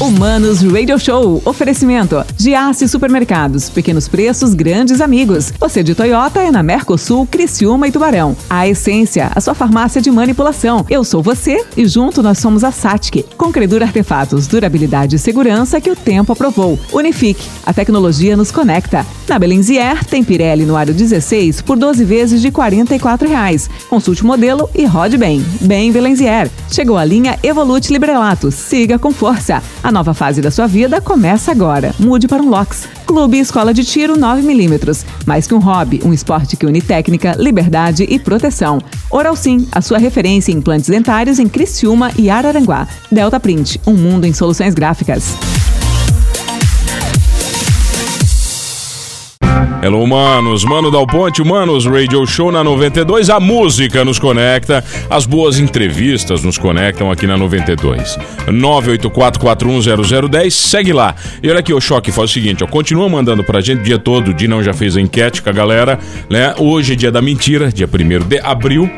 Humanos Radio Show. Oferecimento. Giasse Supermercados. Pequenos preços, grandes amigos. Você de Toyota é na Mercosul, Criciúma e Tubarão. A Essência, a sua farmácia de manipulação. Eu sou você e junto nós somos a Satic. Com Credura Artefatos, durabilidade e segurança que o tempo aprovou. Unifique. A tecnologia nos conecta. Na Belenzier, tem Pirelli no aro 16 por 12 vezes de 44 reais. Consulte o modelo e rode bem. Bem Belenzier. Chegou a linha Evolute Librelato. Siga com força. A nova fase da sua vida começa agora. Mude para um LOX. Clube Escola de Tiro 9mm. Mais que um hobby, um esporte que une técnica, liberdade e proteção. Oral Sim, a sua referência em implantes dentários em Criciúma e Araranguá. Delta Print, um mundo em soluções gráficas. Hello, manos. Mano Dal Ponte, Manos Radio Show na 92. A música nos conecta, as boas entrevistas nos conectam aqui na 92. 984410010, segue lá. E olha aqui, o Choque faz o seguinte, ó, continua mandando pra gente o dia todo, o Dinão já fez a enquete com a galera, né? Hoje é dia da mentira, dia 1 de abril,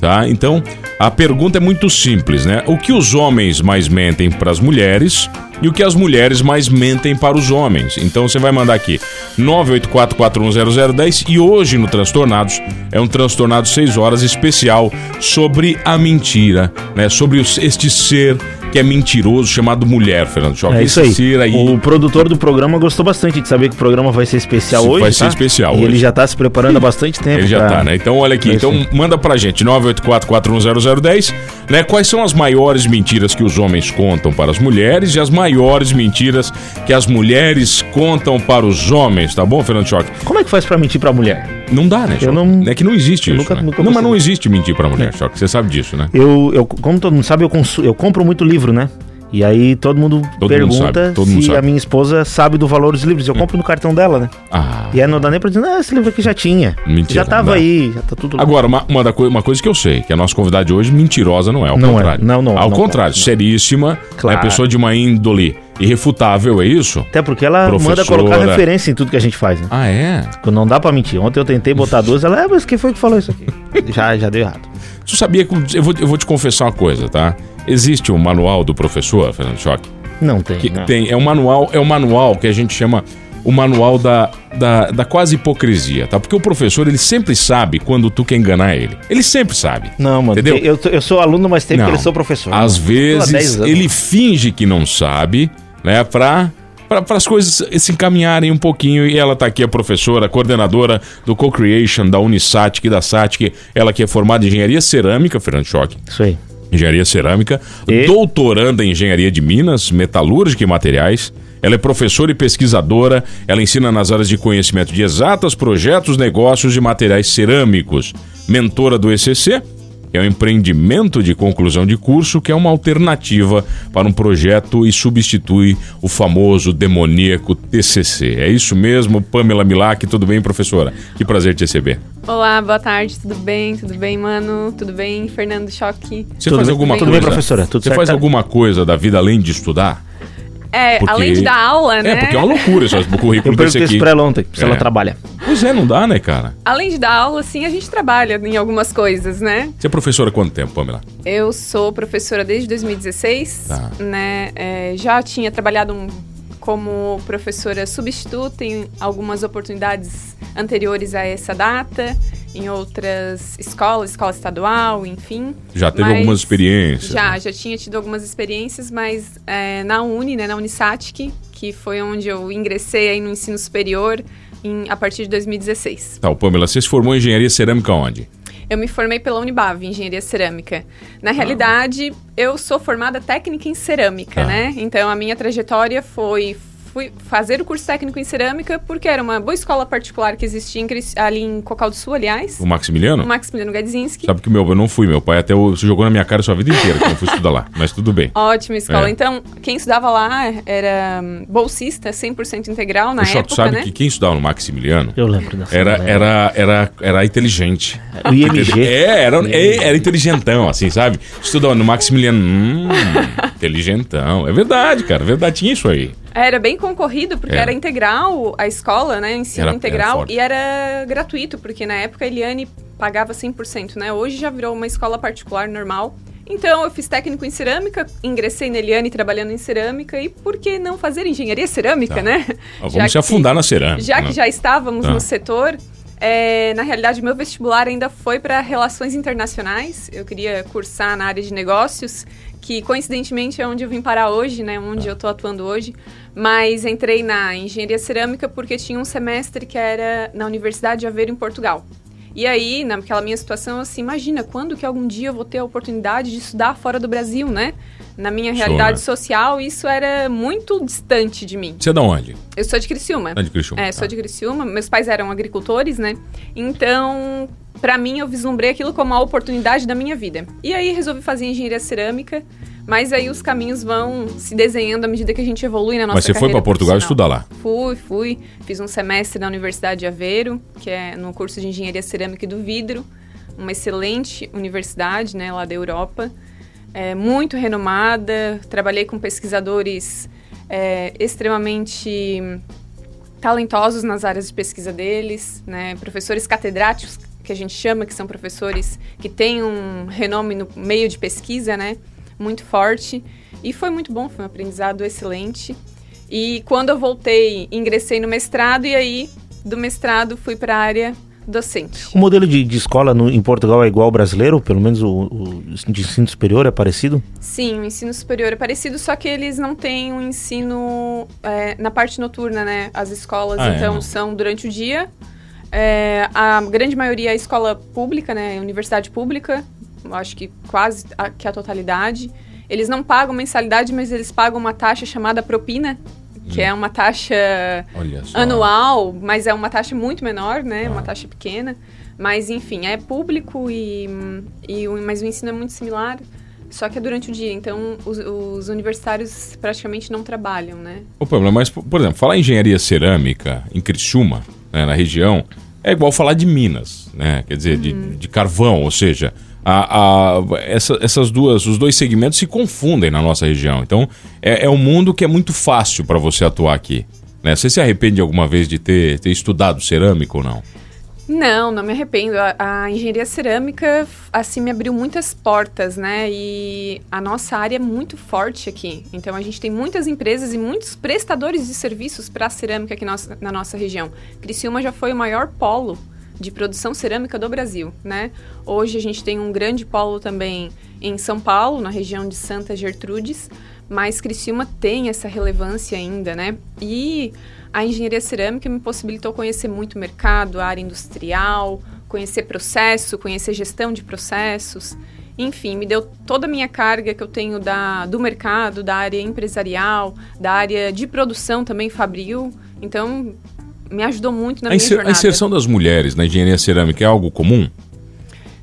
tá? Então, a pergunta é muito simples, né? O que os homens mais mentem para as mulheres e o que as mulheres mais mentem para os homens? Então você vai mandar aqui 984410010 e hoje no Transtornados é um Transtornado 6 horas especial sobre a mentira, né? Sobre este ser que é mentiroso chamado mulher, Fernando Choque. É isso aí. aí. O produtor do programa gostou bastante de saber que o programa vai ser especial hoje. Vai ser tá? especial e hoje. ele já está se preparando há bastante tempo. Ele já está, né? Então olha aqui, então manda pra gente 984410010, né? Quais são as maiores mentiras que os homens contam para as mulheres e as maiores mentiras que as mulheres contam para os homens, tá bom, Fernando Choque? Como é que faz para mentir para a mulher? Não dá, né? Eu não... É que não existe eu isso. Nunca, né? nunca não, mas não existe mentir para mulher, Choque. Você sabe disso, né? Eu, eu, como todo mundo sabe, eu, consu... eu compro muito livro, né? E aí todo mundo Todo pergunta mundo todo mundo se sabe. a minha esposa sabe do valor dos livros. Eu compro no cartão dela, né? Ah. E aí não dá nem pra dizer, não, esse livro aqui já tinha. Mentira, já tava aí, já tá tudo. Agora, uma, uma, da coi- uma coisa que eu sei, que a nossa convidada de hoje mentirosa não é, ao Não é. contrário. Não, não, Ao não contrário, não. seríssima, Claro. é pessoa de uma índole irrefutável, é isso? Até porque ela manda Professora. colocar referência em tudo que a gente faz, né? Ah, é? Não dá pra mentir. Ontem eu tentei botar duas, ela, é, mas quem foi que falou isso aqui? já, já deu errado. Tu sabia que. Eu vou, eu vou te confessar uma coisa, tá? Existe um manual do professor, Fernando Choque? Não tem. Que não. tem. É um manual, é um manual que a gente chama o manual da, da, da quase hipocrisia, tá? Porque o professor, ele sempre sabe quando tu quer enganar ele. Ele sempre sabe. Não, mano. Entendeu? Eu, eu sou aluno, mas tempo Não. que eu sou professor. Às 10 vezes ele finge que não sabe, né, pra para as coisas se encaminharem um pouquinho e ela tá aqui a professora, coordenadora do Co-Creation da Unisatic e da Satic, ela que é formada em engenharia cerâmica, Fernando Choque, Isso aí. Engenharia cerâmica, E? doutoranda em engenharia de minas, metalúrgica e materiais. Ela é professora e pesquisadora, ela ensina nas áreas de conhecimento de exatas, projetos, negócios de materiais cerâmicos. Mentora do ECC, é um empreendimento de conclusão de curso, que é uma alternativa para um projeto e substitui o famoso demoníaco TCC. É isso mesmo, Pamela Milak, tudo bem, professora? Que prazer te receber. Olá, boa tarde, tudo bem? Tudo bem, mano? Tudo bem, Fernando Choque? Você Tudo faz bem? alguma Tudo coisa? bem, professora? Tudo Você certo? faz alguma coisa da vida além de estudar? É, Porque- além de dar aula, né? É, porque é uma loucura esse Eu currículo desse perguntei aqui. isso pra ela ontem, se É. ela trabalha. Pois é, não dá, né, cara? Além de dar aula, sim, a gente trabalha em algumas coisas, né? Você é professora há quanto tempo, Pamela? Eu sou professora desde 2016, Tá. né? É, já tinha trabalhado um- como professora substituta em algumas oportunidades anteriores a essa data, em outras escolas, escola estadual, enfim. Já teve Mas algumas experiências. Já, né? já tinha tido algumas experiências, mas é, na Uni, né, na Unisatic, que foi onde eu ingressei aí no ensino superior em- a partir de 2016. Tá, Pamela, você se formou em engenharia cerâmica onde? Eu me formei pela Unibave, em Engenharia Cerâmica. Na realidade, eu sou formada técnica em cerâmica, Tá. né? Então, a minha trajetória foi fui fazer o curso técnico em cerâmica porque era uma boa escola particular que existia em ali em Cocal do Sul, aliás. O Maximiliano? O Maximiliano Gadzinski. Sabe que meu, eu não fui, meu pai até o- se jogou na minha cara a sua vida inteira que eu não fui estudar lá, mas tudo bem. Ótima escola. É. Então, quem estudava lá era bolsista, 100% integral na o época, tu sabe né? que quem estudava no Maximiliano Eu lembro dessa. era, era, era, era inteligente. O IMG. É, era, é, era inteligentão, assim, sabe? Estudava no Maximiliano. Hum, inteligentão. É verdade, cara. É verdade, tinha isso aí. Era bem concorrido, porque Era. era, integral a escola, né? Ensino Era- era integral. forte. e era gratuito, porque na época a Eliane pagava 100%, né? Hoje já virou uma escola particular normal. Então, eu fiz técnico em cerâmica, ingressei na Eliane trabalhando em cerâmica, e por que não fazer engenharia cerâmica, Tá. né? Ah, Vamos se afundar na cerâmica. Já né? que já estávamos Tá. no setor, é, na realidade, meu vestibular ainda foi para relações internacionais. Eu queria cursar na área de negócios, que coincidentemente é onde eu vim parar hoje, né? Onde eu estou atuando hoje. Mas entrei na engenharia cerâmica porque tinha um semestre que era na Universidade de Aveiro, em Portugal. E aí, naquela minha situação, assim, imagina, quando que algum dia eu vou ter a oportunidade de estudar fora do Brasil, né? Na minha realidade né? social, isso era muito distante de mim. Você é da onde? Eu sou de Criciúma. É de Criciúma, É, sou tá. de Criciúma. Meus pais eram agricultores, né? Então, pra mim, eu vislumbrei aquilo como a oportunidade da minha vida. E aí, resolvi fazer engenharia cerâmica. Mas aí os caminhos vão se desenhando à medida que a gente evolui na nossa Mas você foi para Portugal estudar lá. Fui, fui. Fiz um semestre na Universidade de Aveiro, que é no curso de Engenharia Cerâmica e do Vidro. Uma excelente universidade, né, lá da Europa. É, muito renomada. Trabalhei com pesquisadores é, extremamente talentosos nas áreas de pesquisa deles, né? Professores catedráticos, que a gente chama, que são professores que têm um renome no meio de pesquisa, né? Muito forte. E foi muito bom, foi um aprendizado excelente. E quando eu voltei, ingressei no mestrado e aí do mestrado fui para a área docente. O modelo de, de escola no- em Portugal é igual ao brasileiro? Pelo menos o, o de ensino superior é parecido? Sim, o ensino superior é parecido, só que eles não têm um ensino é, na parte noturna, né? As escolas, Ah, é, então, não. são durante o dia. É, a grande maioria é escola pública, né? Universidade pública, acho que quase a, que a totalidade. Eles não pagam mensalidade, mas eles pagam uma taxa chamada propina, que é uma taxa anual, mas é uma taxa muito menor, né? Ah. Uma taxa pequena. Mas, enfim, é público e, e o- mas o ensino é muito similar, só que é durante o dia. Então, os, os universitários praticamente não trabalham, né? O problema, mas, por por exemplo, falar em engenharia cerâmica em Criciúma, né, na região, é igual falar de Minas, né? Quer dizer, de, de carvão, ou seja, a, a- essa- essas duas, os dois segmentos se confundem na nossa região. Então, é, é um mundo que é muito fácil para você atuar aqui. Né? Você se arrepende alguma vez de ter, ter estudado cerâmica ou não? Não, não me arrependo. A, a engenharia cerâmica, assim, me abriu muitas portas, né? E a nossa área é muito forte aqui. Então, a gente tem muitas empresas e muitos prestadores de serviços para a cerâmica aqui na nossa região. Criciúma já foi o maior polo de produção cerâmica do Brasil, né? Hoje a gente tem um grande polo também em São Paulo, na região de Santa Gertrudes, mas Criciúma tem essa relevância ainda, né? E a engenharia cerâmica me possibilitou conhecer muito o mercado, a área industrial, conhecer processo, conhecer gestão de processos. Enfim, me deu toda a minha carga que eu tenho da, do mercado, da área empresarial, da área de produção também, fabril. Então, me ajudou muito na A, minha inser- a jornada. inserção das mulheres na engenharia cerâmica é algo comum?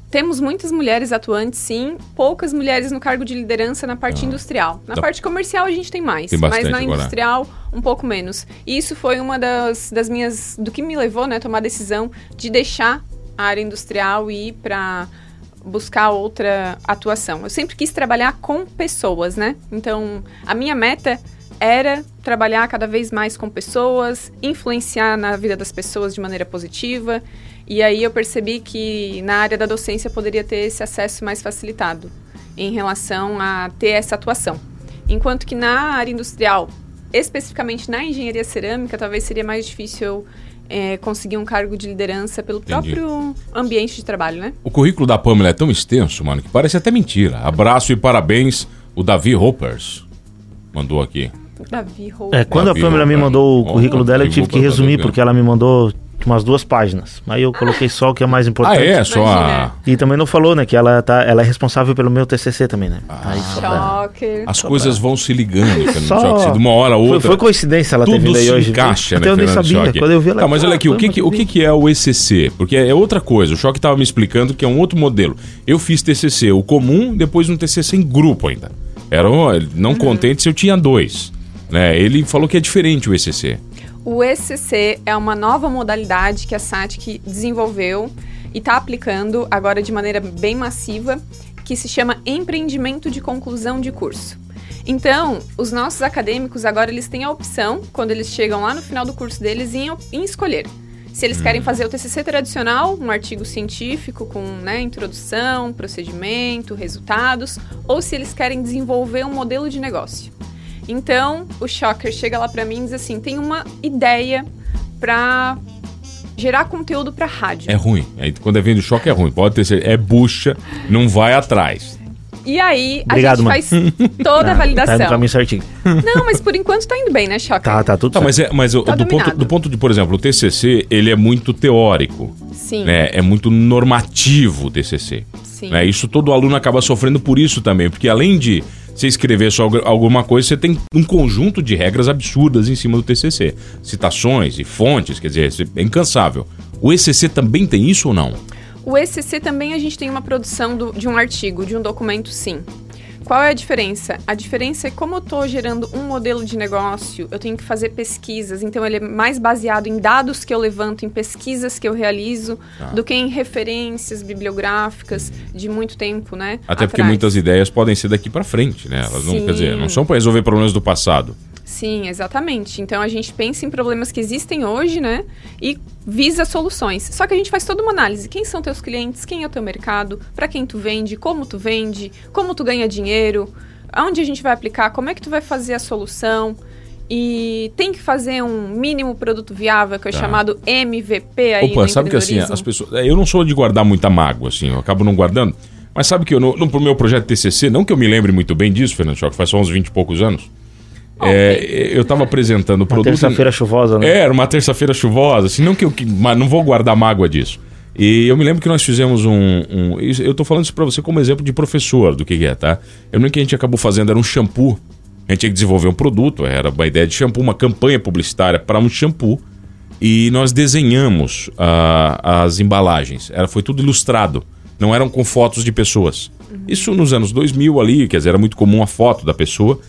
Temos muitas mulheres atuantes, sim. Poucas mulheres no cargo de liderança na parte industrial. Na Tá. parte comercial a gente tem mais, Tem mas na agora. industrial um pouco menos. E isso foi uma das, das minhas, do que me levou, né, a tomar a decisão de deixar a área industrial e ir para buscar outra atuação. Eu sempre quis trabalhar com pessoas, né? Então, a minha meta era trabalhar cada vez mais com pessoas, influenciar na vida das pessoas de maneira positiva. E aí eu percebi que na área da docência eu poderia ter esse acesso mais facilitado em relação a ter essa atuação. Enquanto que na área industrial, especificamente na engenharia cerâmica, talvez seria mais difícil eh, conseguir um cargo de liderança pelo Entendi. próprio ambiente de trabalho, né? O currículo da Pamela é tão extenso, mano, que parece até mentira. Abraço e parabéns, o Davi Hoppers mandou aqui. Davi Rou. É, quando Davi a Pamela me mandou o currículo dela, eu tive que tá resumir, porque ela me mandou umas duas páginas. Aí eu coloquei só o que é mais Ah, importante. é? Só a... E também não falou, né, que ela, tá, ela é responsável pelo meu TCC também, né? Aí só pra- Choque. As coisas vão se ligando, Fernando Só- Choque. Se de uma hora a Foi, outra. foi coincidência ela ter vindo aí hoje. encaixa, Até né, eu nem Fernando sabia. Choque? Quando eu vi ela... Tá, mas olha aqui, o "Ah, que, que- o que, que é o ECC? Porque é outra coisa. O Choque estava me explicando que é um outro modelo. Eu fiz TCC, o comum, depois um TCC em grupo ainda. Era um, não contente se eu tinha dois. Né? Ele falou que é diferente o ECC. O ECC é uma nova modalidade que a SATIC desenvolveu e está aplicando agora de maneira bem massiva, que se chama empreendimento de conclusão de curso. Então, os nossos acadêmicos agora eles têm a opção, quando eles chegam lá no final do curso deles, em, em escolher Se eles querem fazer o TCC tradicional, um artigo científico com né, introdução, procedimento, resultados, ou se eles querem desenvolver um modelo de negócio. Então, o Shocker chega lá para mim e diz assim: tem uma ideia para gerar conteúdo para rádio. É ruim. Quando é vindo choque é ruim. Pode ter certeza. É bucha, não vai atrás. E aí, a Obrigado, gente mano. faz toda a Tá no validação. caminho certinho. Não, mas por enquanto tá indo bem, né, Shocker? Tá, tá tudo Tá, certo. mas, é, mas Tá do, ponto, do ponto de, por exemplo, o TCC, ele é muito teórico. Sim, Né? É muito normativo o TCC. sim. Né? Isso todo aluno acaba sofrendo por isso também, porque além de você escrever só algu- alguma coisa, você tem um conjunto de regras absurdas em cima do TCC. Citações e fontes, quer dizer, é incansável. O ECC também tem isso ou não? O ECC também a gente tem uma produção do- de um artigo, de um documento, sim. Qual é a diferença? A diferença é como eu estou gerando um modelo de negócio, eu tenho que fazer pesquisas, então ele é mais baseado em dados que eu levanto, em pesquisas que eu realizo, Tá. do que em referências bibliográficas de muito tempo, né? Até porque atrás. muitas ideias podem ser daqui pra frente, né? Elas não, Sim. quer dizer, não são para resolver problemas do passado. Sim, exatamente. Então a gente pensa em problemas que existem hoje, né? E visa soluções. Só que a gente faz toda uma análise. Quem são teus clientes? Quem é o teu mercado? Para quem tu vende? Como tu vende? Como tu ganha dinheiro? Aonde a gente vai aplicar? Como é que tu vai fazer a solução? E tem que fazer um mínimo produto viável, que é Tá. chamado MVP aí Opa, sabe que assim, as pessoas. Eu não sou de guardar muita mágoa, assim, eu acabo não guardando. Mas sabe que eu, no, no meu projeto TCC, não que eu me lembre muito bem disso, Fernando Choque, faz só uns 20 e poucos anos. É, eu tava apresentando o Uma produto. terça-feira chuvosa, né? É, era uma terça-feira chuvosa, assim, não que eu que- mas não vou guardar mágoa disso. E eu me lembro que nós fizemos um. um- eu tô falando isso pra você como exemplo de professor do que, que é, tá? Eu lembro que a gente acabou fazendo era um shampoo. A gente tinha que desenvolver um produto, era uma ideia de shampoo, uma campanha publicitária para um shampoo. E nós desenhamos ah, as embalagens. Era, foi tudo ilustrado. Não eram com fotos de pessoas. Isso nos anos 2000 ali, quer dizer, era muito comum a foto da pessoa.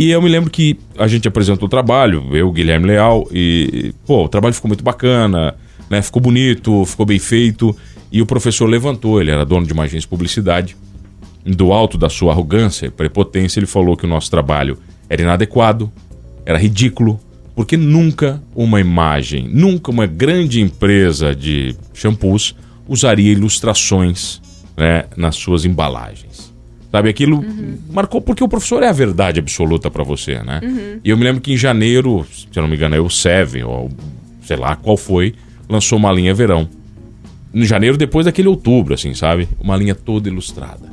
E eu me lembro que a gente apresentou o trabalho, eu, Guilherme Leal, e, pô, o trabalho ficou muito bacana, né? Ficou bonito, ficou bem feito. E o professor levantou, ele era dono de uma agência de publicidade. Do alto da sua arrogância e prepotência, ele falou que o nosso trabalho era inadequado, era ridículo, porque nunca uma imagem, nunca uma grande empresa de shampoos usaria ilustrações né, nas suas embalagens. Sabe, aquilo marcou porque o professor é a verdade absoluta para você, né? E eu me lembro que em janeiro, se eu não me engano, é o Seven, ou sei lá qual foi, lançou uma linha verão. Em janeiro, depois daquele outubro, assim, sabe? Uma linha toda ilustrada.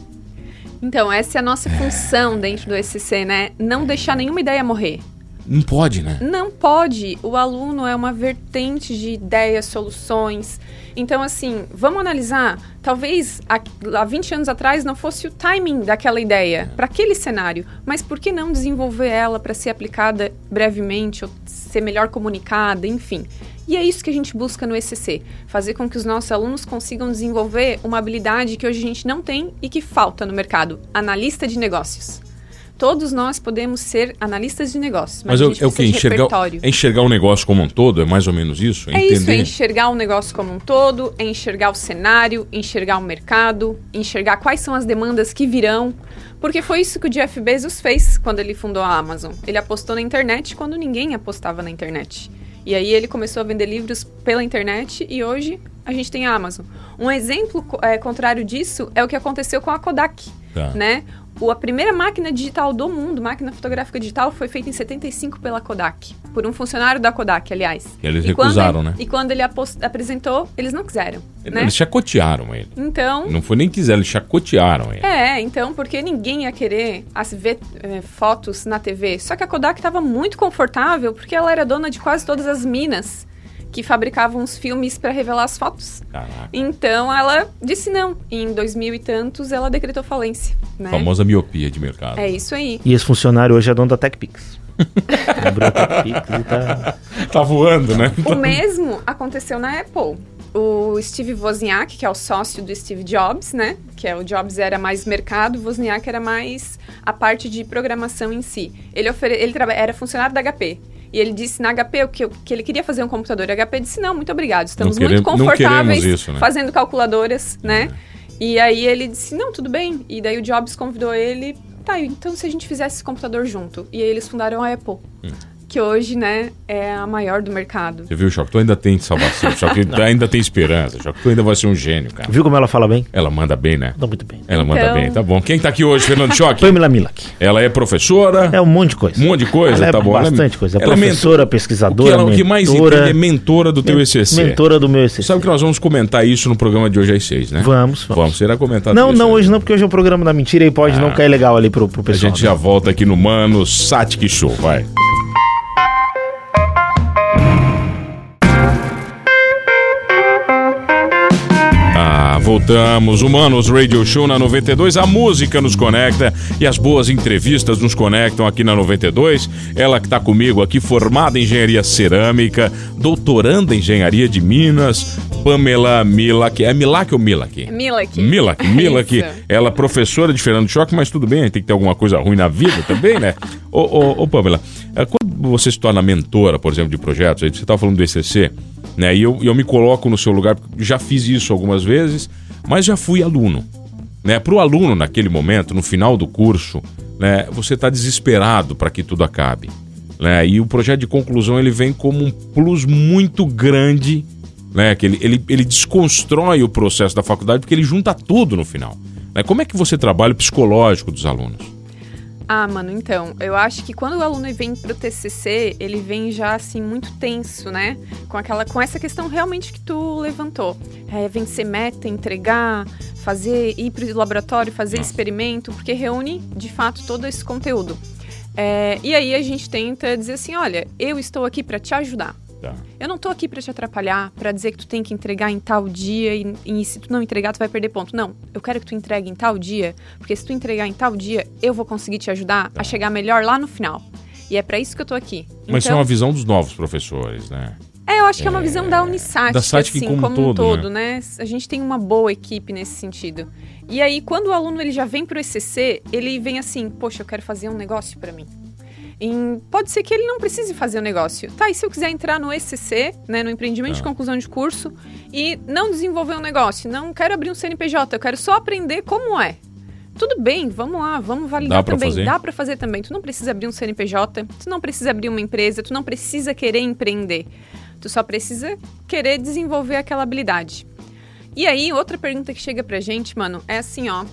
Então, essa é a nossa função dentro do ECC, né? Não deixar nenhuma ideia morrer. Não pode, né? Não pode. O aluno é uma vertente de ideias, soluções. Então, assim, vamos analisar. Talvez há, há 20 anos atrás não fosse o timing daquela ideia para aquele cenário, mas por que não desenvolver ela para ser aplicada brevemente ou ser melhor comunicada, enfim. E é isso que a gente busca no ECC, fazer com que os nossos alunos consigam desenvolver uma habilidade que hoje a gente não tem e que falta no mercado, analista de negócios. Todos nós podemos ser analistas de negócios, mas, Mas é, é o que? Enxergar, repertório. é enxergar o negócio como um todo? É mais ou menos isso? É isso, é enxergar o negócio como um todo, é enxergar o cenário, enxergar o mercado, enxergar quais são as demandas que virão. Porque foi isso que o Jeff Bezos fez quando ele fundou a Amazon. Ele apostou na internet quando ninguém apostava na internet. E aí ele começou a vender livros pela internet e hoje a gente tem a Amazon. Um exemplo é, contrário disso é o que aconteceu com a Kodak, Tá. né? O, a primeira máquina digital do mundo, máquina fotográfica digital, foi feita em 75 pela Kodak. Por um funcionário da Kodak, aliás. E eles quando recusaram, ele- né? E quando ele apresentou, eles não quiseram, né? Eles chacotearam ele. Então, Não foi nem quiser, eles chacotearam ele. é, então, porque ninguém ia querer as, ver eh, fotos na TV. Só que a Kodak estava muito confortável porque ela era dona de quase todas as minas que fabricavam os filmes para revelar as fotos. Caraca. Então ela disse não. E em 2000 e tantos ela decretou falência. Né? Famosa miopia de mercado. É isso aí. E esse funcionário hoje é dono da TechPix. Abriu a TechPix e tá... Tá voando, né? O mesmo aconteceu na Apple. O Steve Wozniak, que é o sócio do Steve Jobs, né? Que é o Jobs era mais mercado, o Wozniak era mais a parte de programação em si. Ele, ofere... ele traba- era funcionário da HP. E ele disse na HP que, que ele queria fazer um computador. A HP disse: não, muito obrigado, estamos muito queremos- não confortáveis isso, né? fazendo calculadoras, né? E aí ele disse: não, tudo bem. E daí o Jobs convidou ele: tá, então se a gente fizesse esse computador junto. E aí eles fundaram a Apple. Que hoje, né, é a maior do mercado. Você viu, Choque? Tu ainda tem salvação. Choque, tu ainda tem esperança. Choque, tu ainda vai ser um gênio, cara. Viu como ela fala bem? Ela manda bem, né? Tá muito bem. Ela manda Então- bem, tá bom. Quem tá aqui hoje, Fernando Choque? Pamela Milak. Ela é professora. É um monte de coisa. Um monte de coisa, Ela é tá bom. Ela bastante coisa. É ela professora, mentor- pesquisadora, o que, ela, o que mais mentora. entende é mentora do teu ECC. Mentora do meu ECC. Sabe que nós vamos comentar isso no programa de hoje às seis, né? Vamos, vamos. Vamos, será comentado Não, isso, não, né? hoje não, porque hoje é o programa da mentira e pode Ah. não cair legal ali pro, pro A pessoal. gente já volta aqui no Mano Satic Show, vai. Voltamos. Humanos Radio Show na 92. A música nos conecta e as boas entrevistas nos conectam aqui na 92. Ela que está comigo aqui, formada em engenharia cerâmica, doutoranda em engenharia de Minas, Pamela Milak. É Milak ou Milak? Milak. Milak, Milak. Isso. Ela é professora de Fernando Choque, mas tudo bem, tem que ter alguma coisa ruim na vida também, né? Ô, ô, ô Pamela, eh, quando você se torna mentora, por exemplo, de projetos, você estava falando do ECC, né? E eu, e eu me coloco no seu lugar, já fiz isso algumas vezes, mas já fui aluno. Né? Para o aluno, naquele momento, no final do curso, né, você está desesperado para que tudo acabe. Né? E o projeto de conclusão ele vem como um plus muito grande, né? que ele, ele, ele desconstrói o processo da faculdade porque ele junta tudo no final. Né? Como é que você trabalha o psicológico dos alunos? Ah, mano, então, eu acho que quando o aluno vem pro TCC, ele vem já assim muito tenso, né? Com aquela com essa questão realmente que tu levantou. É, vencer meta, entregar, fazer ir pro laboratório, fazer experimento, porque reúne de fato todo esse conteúdo. É, e aí a gente tenta dizer assim, olha, eu estou aqui para te ajudar. Tá. Eu não tô aqui pra te atrapalhar, pra dizer que tu tem que entregar em tal dia e, e se tu não entregar tu vai perder ponto. Não, eu quero que tu entregue em tal dia, porque se tu entregar em tal dia, eu vou conseguir te ajudar a chegar melhor lá no final. E é pra isso que eu tô aqui. Mas isso é então, uma visão dos novos professores, né? é, eu acho que é uma visão da Unisat, da assim, como como, um todo, todo, né? A gente tem uma boa equipe nesse sentido. E aí, quando o aluno ele já vem pro ECC, ele vem assim, poxa, eu quero fazer um negócio pra mim. Em- pode ser que ele não precise fazer o negócio. Tá, e se eu quiser entrar no ECC, né, no empreendimento de Tá. conclusão de curso, e não desenvolver um negócio, não quero abrir um CNPJ, eu quero só aprender como é. Tudo bem, vamos lá, vamos validar Dá também. fazer? Dá pra fazer também. Tu não precisa abrir um CNPJ, tu não precisa abrir uma empresa, tu não precisa querer empreender. Tu só precisa querer desenvolver aquela habilidade. E aí, outra pergunta que chega pra gente, mano, é assim, ó.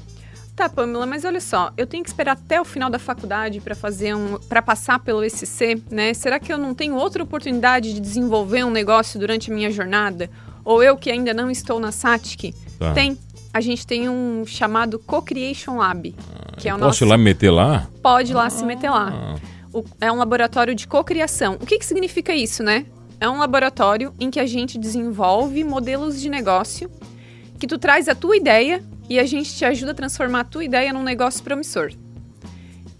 Tá, Pamela, mas olha só, eu tenho que esperar até o final da faculdade pra fazer um, para passar pelo ECC, né? Será que eu não tenho outra oportunidade de desenvolver um negócio durante a minha jornada? Ou eu que ainda não estou na SATIC? Tá. Tem. A gente tem um chamado Co-Creation Lab, que é o Posso nosso ir lá me meter lá? pode ir lá se meter lá. Ah, O- é um laboratório de cocriação. O que, que significa isso, né? É um laboratório em que a gente desenvolve modelos de negócio que tu traz a tua ideia e a gente te ajuda a transformar a tua ideia num negócio promissor.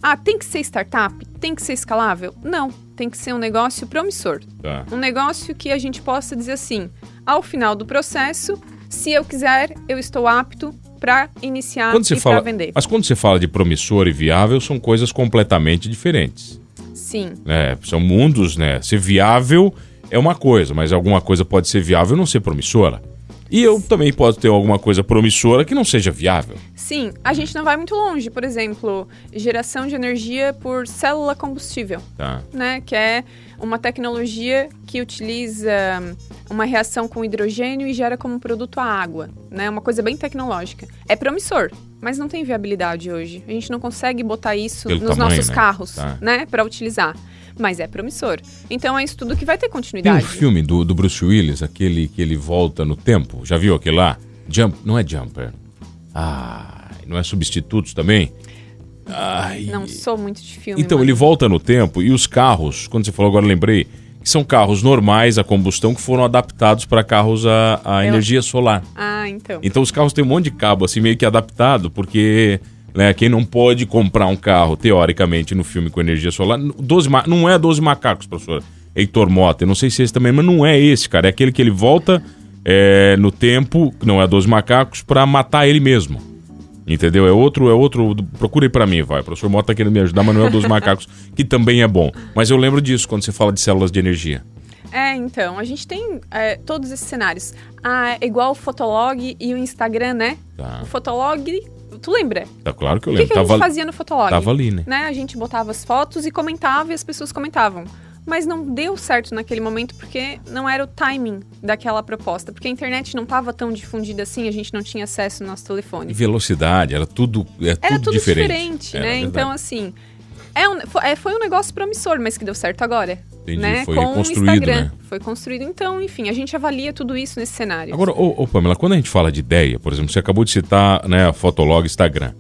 Ah, tem que ser startup? Tem que ser escalável? Não, tem que ser um negócio promissor. tá. Um negócio que a gente possa dizer assim, ao final do processo, se eu quiser, eu estou apto para iniciar Quando e para vender. mas quando você fala de promissor e viável, são coisas completamente diferentes. Sim. né? São mundos, né? Ser viável é uma coisa, mas alguma coisa pode ser viável e não ser promissora. E eu também posso ter alguma coisa promissora que não seja viável. Sim, a gente não vai muito longe. Por exemplo, geração de energia por célula combustível, Tá. né? Que é uma tecnologia que utiliza uma reação com hidrogênio e gera como produto a água, né? Uma coisa bem tecnológica. É promissor, mas não tem viabilidade hoje. A gente não consegue botar isso Pelo nos tamanho, nossos né? carros, Tá. né? Para utilizar. Mas é promissor. Então é isso tudo que vai ter Tem um continuidade. filme do, do Bruce Willis, aquele que ele volta no tempo. Já viu aquele lá? Jump, não é Jumper. Ah, não é Substitutos também? Ai. Não sou muito de filme. Então, mano. ele volta no tempo e os carros, quando você falou agora, lembrei, são carros normais a combustão que foram adaptados para carros a, a energia solar. Ah, então. Então os carros têm um monte de cabo assim meio que adaptado, porque né, quem não pode comprar um carro, teoricamente, no filme com energia solar, 12 ma- não é 12 macacos, professor Heitor Mota, eu não sei se esse também, mas não é esse, cara, é aquele que ele volta é, no tempo, não é 12 macacos, pra matar ele mesmo. Entendeu? É outro, é outro. Procure pra mim, vai. O professor Mota tá querendo me ajudar, mas não é o 12 macacos, que também é bom. Mas eu lembro disso quando você fala de células de energia. É, então, a gente tem é, todos esses cenários. Ah, é igual o Fotolog e o Instagram, né? Tá. O Fotolog, tu lembra? Tá claro que eu O que, lembro. que a gente tava, fazia no Fotolog? tava ali, né? né? A gente botava as fotos e comentava e as pessoas comentavam. Mas não deu certo naquele momento porque não era o timing daquela proposta. Porque a internet não estava tão difundida assim, a gente não tinha acesso no nosso telefone. E velocidade, era tudo, é Era tudo, tudo diferente. diferente, Era né? Então, assim, é um- é, foi um negócio promissor, mas que deu certo agora. Entendi, né? foi Com o construído, Instagram. né? Foi construído. Então, enfim, a gente avalia tudo isso nesse cenário. Agora, ô, ô, Pamela, quando a gente fala de ideia, por exemplo, você acabou de citar né, a Fotolog Instagram.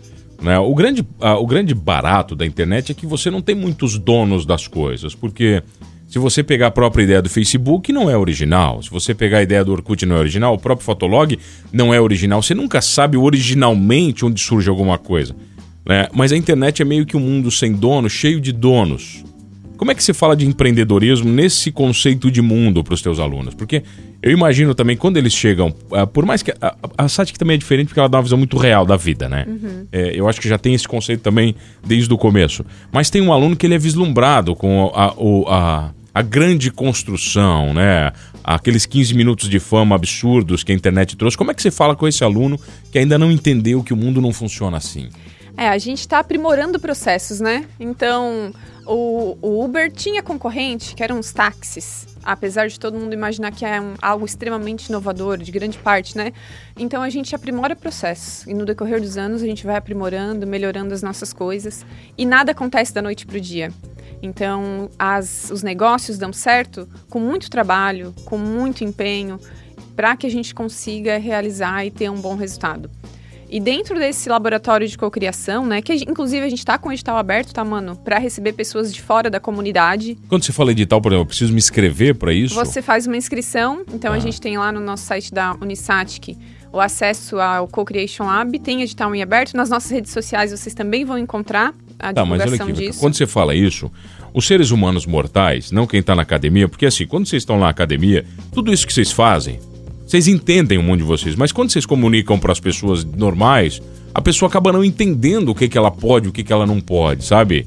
Né? O, grande, o grande barato da internet é que você não tem muitos donos das coisas, porque se você pegar a própria ideia do Facebook, não é original. Se você pegar a ideia do Orkut, não é original. O próprio Fotolog não é original. Você nunca sabe originalmente onde surge alguma coisa. Né? Mas a internet é meio que um mundo sem dono, cheio de donos. Como é que você fala de empreendedorismo nesse conceito de mundo para os teus alunos? Porque eu imagino também quando eles chegam, ah, por mais que a, a, a Satic também é diferente porque ela dá uma visão muito real da vida, né? É, eu acho que já tem esse conceito também desde o começo. Mas tem um aluno que ele é vislumbrado com a, o- a, a grande construção, né? Aqueles 15 minutos de fama absurdos que a internet trouxe. Como é que você fala com esse aluno que ainda não entendeu que o mundo não funciona assim? É, a gente está aprimorando processos, né? Então, o, o Uber tinha concorrente, que eram os táxis. Apesar de todo mundo imaginar que é um- algo extremamente inovador, de grande parte, né? Então, a gente aprimora processos. E no decorrer dos anos, a gente vai aprimorando, melhorando as nossas coisas. E nada acontece da noite para o dia. Então, as- os negócios dão certo com muito trabalho, com muito empenho, para que a gente consiga realizar e ter um bom resultado. E dentro desse laboratório de cocriação, né, que a gen- inclusive a gente tá com o edital aberto, tá, mano, para receber pessoas de fora da comunidade. Quando você fala edital, por exemplo, eu preciso me inscrever para isso? Você faz uma inscrição, então Ah. a gente tem lá no nosso site da Unisatic o acesso ao Co-Creation Lab, tem edital em aberto. Nas nossas redes sociais vocês também vão encontrar a Tá, mas olha aqui, disso. quando você fala isso, os seres humanos mortais, não quem tá na academia, porque assim, quando vocês estão na academia, tudo isso que vocês fazem, vocês entendem o mundo de vocês, mas quando vocês comunicam para as pessoas normais, a pessoa acaba não entendendo o que, que ela pode, o que, que ela não pode, sabe?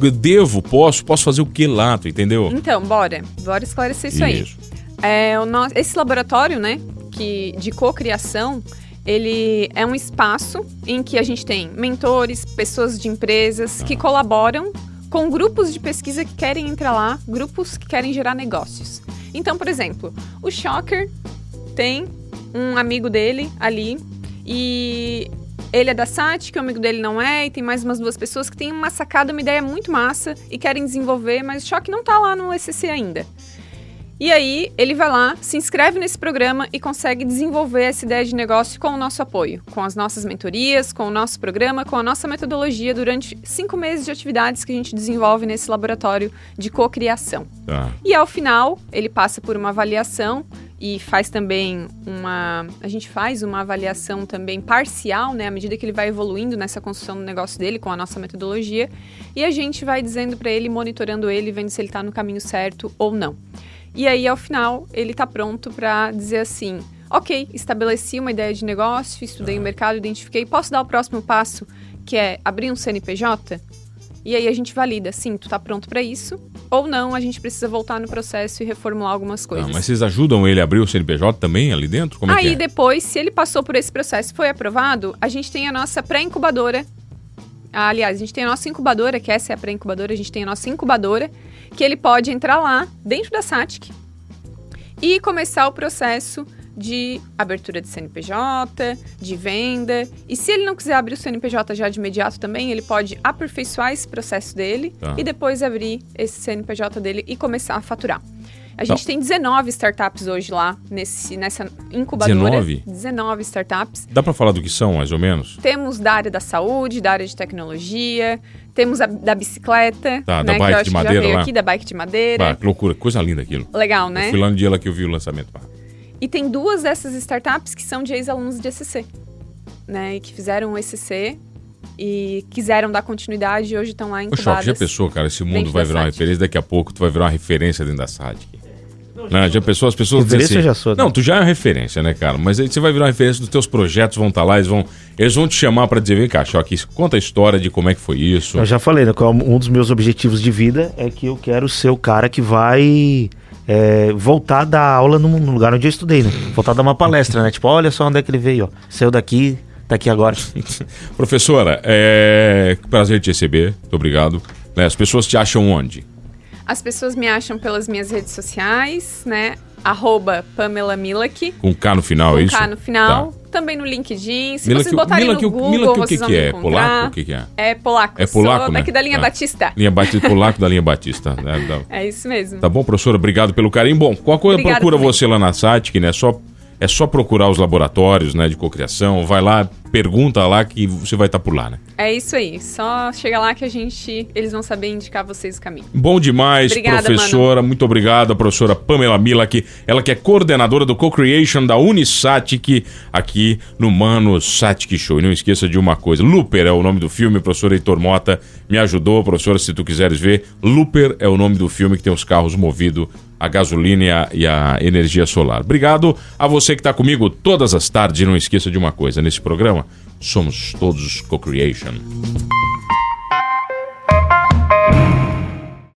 Eu devo, posso, posso fazer o que lá, tu entendeu? Então, bora. Bora esclarecer isso, aí. É, o nosso, esse laboratório, né, que, de cocriação, ele é um espaço em que a gente tem mentores, pessoas de empresas que colaboram com grupos de pesquisa que querem entrar lá, grupos que querem gerar negócios. Então, por exemplo, o Shocker tem um amigo dele ali e ele é da SAT, que o amigo dele não é, e tem mais umas duas pessoas que têm uma sacada, uma ideia muito massa e querem desenvolver, mas o Shock não tá lá no ECC ainda. E aí, ele vai lá, se inscreve nesse programa e consegue desenvolver essa ideia de negócio com o nosso apoio, com as nossas mentorias, com o nosso programa, com a nossa metodologia durante cinco meses de atividades que a gente desenvolve nesse laboratório de cocriação. Tá. E ao final, ele passa por uma avaliação e faz também uma. A gente faz uma avaliação também parcial, né? À medida que ele vai evoluindo nessa construção do negócio dele com a nossa metodologia. E a gente vai dizendo para ele, monitorando ele, vendo se ele está no caminho certo ou não. E aí, ao final, ele está pronto para dizer assim: ok, estabeleci uma ideia de negócio, estudei o mercado, identifiquei, posso dar o próximo passo, que é abrir um CNPJ? E aí a gente valida, sim, tu tá pronto para isso, ou não, a gente precisa voltar no processo e reformular algumas Tá, coisas. mas vocês ajudam ele a abrir o CNPJ também ali dentro? Como é aí é? depois, se ele passou por esse processo e foi aprovado, a gente tem a nossa pré-incubadora. Ah, aliás, a gente tem a nossa incubadora, que essa é a pré-incubadora, a gente tem a nossa incubadora, que ele pode entrar lá, dentro da SATIC, e começar o processo de abertura de CNPJ, de venda. E se ele não quiser abrir o CNPJ já de imediato também, ele pode aperfeiçoar esse processo dele Tá. e depois abrir esse CNPJ dele e começar a faturar. A gente Tá. tem 19 startups hoje lá nesse, nessa incubadora. 19? 19 startups. Dá pra falar do que são, mais ou menos? Temos da área da saúde, da área de tecnologia, temos a da bicicleta, Tá, da né, bike que eu de que já madeira veio lá. aqui, da bike de madeira. Que loucura, coisa linda aquilo. Legal, né? Eu fui lá no dia lá que eu vi o lançamento. Pá. E tem duas dessas startups que são de ex-alunos de ECC, né? E que fizeram o ECC e quiseram dar continuidade e hoje estão lá incubadas. Choque, já pensou, cara? Esse mundo vai da virar uma referência. Daqui a pouco tu vai virar uma referência dentro da SATIC. Não, já pensou as pessoas Referência assim, já sou, né? Não, tu já é uma referência, né, cara? Mas aí você vai virar uma referência dos teus projetos, vão estar lá, eles vão, eles vão te chamar pra dizer, vem cá, Choque, conta a história de como é que foi isso. Eu já falei, né? que Um dos meus objetivos de vida é que eu quero ser o cara que vai é, voltar a dar aula no, no lugar onde eu estudei, né? Voltar a dar uma palestra, né? Tipo, olha só onde é que ele veio, ó. Saiu daqui, tá aqui agora. Professora, é... prazer te receber, muito obrigado. Né, As pessoas te acham onde? As pessoas me acham pelas minhas redes sociais, né? Arroba Pamela Milak. Com K no final, com é isso? K no final. Tá. Também no LinkedIn. Se Milak, vocês botarem Milak, no Google, Milak, o que, que é? Polaco? O que, que é? É polaco. É polaco, Sou né? daqui da linha Tá. Batista. Linha Batista, polaco da linha Batista. né? É isso mesmo. Tá bom, professora? Obrigado pelo carinho. Bom, qualquer coisa Obrigada procura também. você lá na SATIC, né? Só, é só procurar os laboratórios né, de cocriação. Vai lá, pergunta lá que você vai estar por lá, né? É isso aí. Só chega lá que a gente. Eles vão saber indicar vocês o caminho. Bom demais, Obrigada, professora. Muito obrigado, a professora Pamela Milak. Ela que é coordenadora do Co-Creation da Unisatic aqui no Mano Satic Show. E não esqueça de uma coisa: Looper é o nome do filme. O professor Heitor Mota me ajudou. Professora, se tu quiseres ver, Looper é o nome do filme que tem os carros movidos a gasolina e a, e a energia solar. Obrigado a você que está comigo todas as tardes. E não esqueça de uma coisa: nesse programa, somos todos Co-Creation.